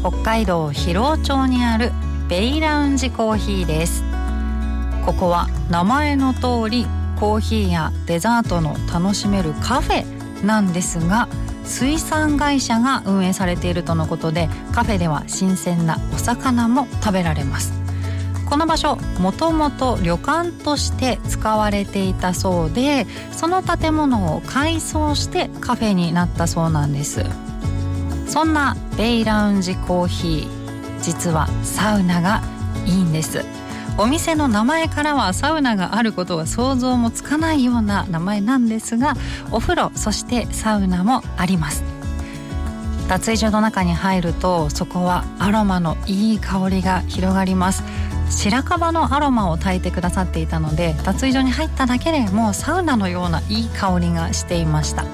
北海道広尾町にあるベイラウンジコーヒーです。ここは名前の通りコーヒーやデザートの楽しめるカフェなんですが水産会社が運営されているとのことでカフェでは新鮮なお魚も食べられます。この場所もともと旅館として使われていたそうでその建物を改装してカフェになったそうなんです。そんなベイラウンジコーヒー実はサウナがいいんです。お店の名前からはサウナがあることは想像もつかないような名前なんですがお風呂そしてサウナもあります。脱衣所の中に入るとそこはアロマのいい香りが広がります。白樺のアロマを炊いてくださっていたので脱衣所に入っただけでもうサウナのようないい香りがしていました。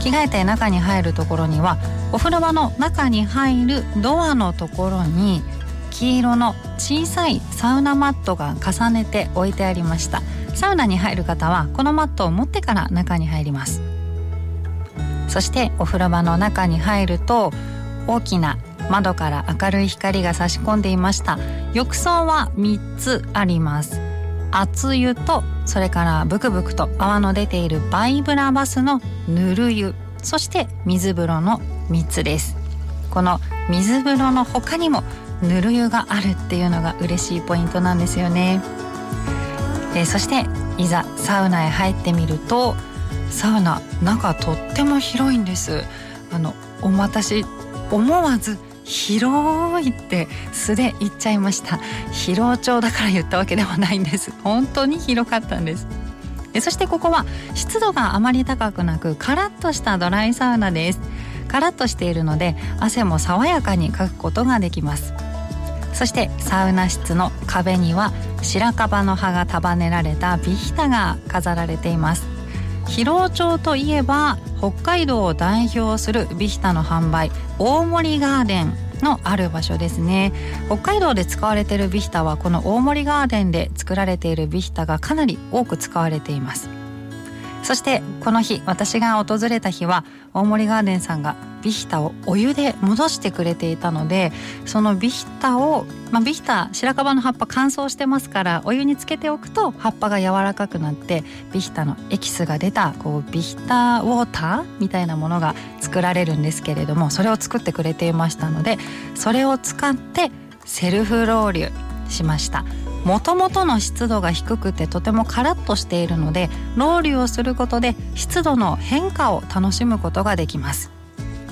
着替えて中に入るところにはお風呂場の中に入るドアのところに黄色の小さいサウナマットが重ねて置いてありました。サウナに入る方はこのマットを持ってから中に入ります。そしてお風呂場の中に入ると大きな窓から明るい光が差し込んでいました。浴槽は3つあります。熱湯とそれからブクブクと泡の出ているバイブラバスのぬる湯。そして水風呂の3つです。この水風呂の他にもぬる湯があるっていうのが嬉しいポイントなんですよね、えー、そしていざサウナへ入ってみるとサウナ中とっても広いんです。あのお私思わず広いって素で言っちゃいました。広町だから言ったわけではないんです。本当に広かったんです。そしてここは湿度があまり高くなくカラッとしたドライサウナです。カラッとしているので汗も爽やかにかくことができます。そしてサウナ室の壁には白樺の葉が束ねられたビヒタが飾られています。広尾町といえば北海道を代表するビヒタの販売大森ガーデンのある場所ですね。北海道で使われているビヒタはこの大森ガーデンで作られているビヒタがかなり多く使われています。そしてこの日私が訪れた日は大森ガーデンさんがビヒタをお湯で戻してくれていたのでそのビヒタを、まあ、ビヒタ白樺の葉っぱ乾燥してますからお湯につけておくと葉っぱが柔らかくなってビヒタのエキスが出たこうビヒタウォーターみたいなものが作られるんですけれどもそれを作ってくれていましたのでそれを使ってセルフロウリュしました。もともとの湿度が低くてとてもカラッとしているのでロウリュをすることで湿度の変化を楽しむことができます。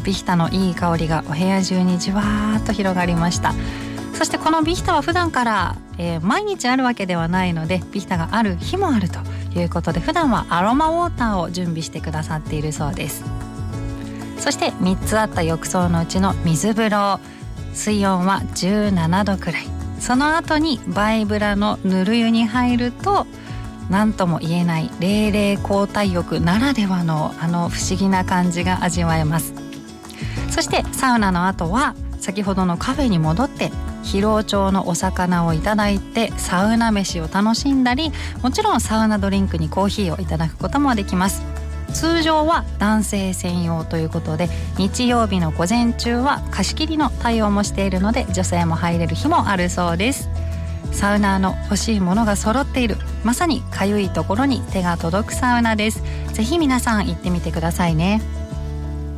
ビヒタのいい香りがお部屋中にじわーっと広がりました。そしてこのビヒタは普段から、えー、毎日あるわけではないのでビヒタがある日もあるということで普段はアロマウォーターを準備してくださっているそうです。そして3つあった浴槽のうちの水風呂。水温は17度くらい。その後にバイブラのぬる湯に入ると何とも言えない冷々交代浴ならではのあの不思議な感じが味わえます。そしてサウナの後は先ほどのカフェに戻って広尾町のお魚をいただいてサウナ飯を楽しんだりもちろんサウナドリンクにコーヒーをいただくこともできます。通常は男性専用ということで日曜日の午前中は貸し切りの対応もしているので女性も入れる日もあるそうです。サウナーの欲しいものが揃っている。まさにかゆいところに手が届くサウナです。ぜひ皆さん行ってみてくださいね。